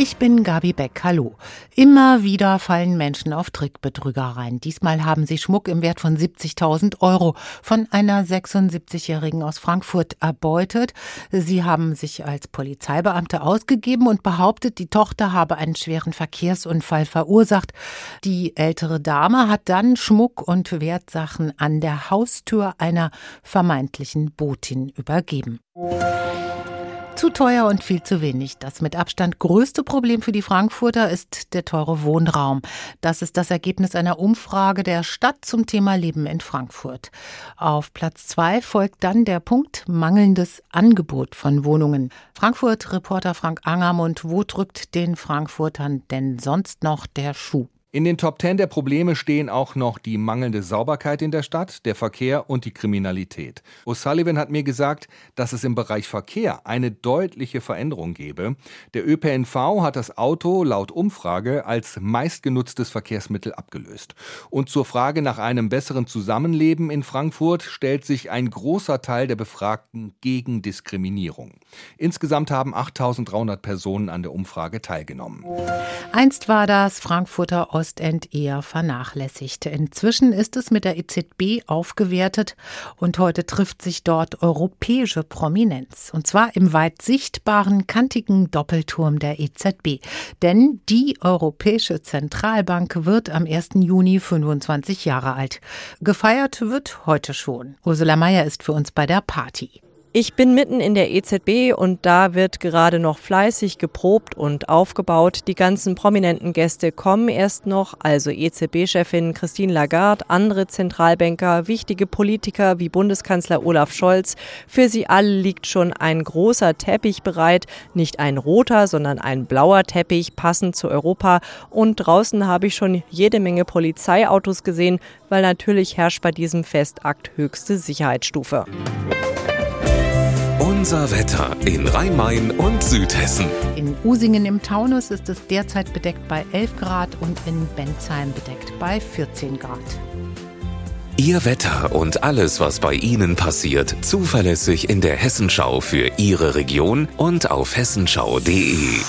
Ich bin Gabi Beck. Hallo. Immer wieder fallen Menschen auf Trickbetrügereien. Diesmal haben sie Schmuck im Wert von 70.000 Euro von einer 76-Jährigen aus Frankfurt erbeutet. Sie haben sich als Polizeibeamte ausgegeben und behauptet, die Tochter habe einen schweren Verkehrsunfall verursacht. Die ältere Dame hat dann Schmuck und Wertsachen an der Haustür einer vermeintlichen Botin übergeben. Zu teuer und viel zu wenig. Das mit Abstand größte Problem für die Frankfurter ist der teure Wohnraum. Das ist das Ergebnis einer Umfrage der Stadt zum Thema Leben in Frankfurt. Auf Platz zwei folgt dann der Punkt mangelndes Angebot von Wohnungen. Frankfurt-Reporter Frank Angermund, wo drückt den Frankfurtern denn sonst noch der Schuh? In den Top Ten der Probleme stehen auch noch die mangelnde Sauberkeit in der Stadt, der Verkehr und die Kriminalität. O'Sullivan hat mir gesagt, dass es im Bereich Verkehr eine deutliche Veränderung gebe. Der ÖPNV hat das Auto laut Umfrage als meistgenutztes Verkehrsmittel abgelöst. Und zur Frage nach einem besseren Zusammenleben in Frankfurt stellt sich ein großer Teil der Befragten gegen Diskriminierung. Insgesamt haben 8300 Personen an der Umfrage teilgenommen. Einst war das Frankfurter Ostend eher vernachlässigt. Inzwischen ist es mit der EZB aufgewertet und heute trifft sich dort europäische Prominenz. Und zwar im weit sichtbaren, kantigen Doppelturm der EZB. Denn die Europäische Zentralbank wird am 1. Juni 25 Jahre alt. Gefeiert wird heute schon. Ursula Mayer ist für uns bei der Party. Ich bin mitten in der EZB und da wird gerade noch fleißig geprobt und aufgebaut. Die ganzen prominenten Gäste kommen erst noch, also EZB-Chefin Christine Lagarde, andere Zentralbanker, wichtige Politiker wie Bundeskanzler Olaf Scholz. Für sie alle liegt schon ein großer Teppich bereit, nicht ein roter, sondern ein blauer Teppich, passend zu Europa. Und draußen habe ich schon jede Menge Polizeiautos gesehen, weil natürlich herrscht bei diesem Festakt höchste Sicherheitsstufe. Unser Wetter in Rhein-Main und Südhessen. In Usingen im Taunus ist es derzeit bedeckt bei 11 Grad und in Bensheim bedeckt bei 14 Grad. Ihr Wetter und alles, was bei Ihnen passiert, zuverlässig in der Hessenschau für Ihre Region und auf hessenschau.de.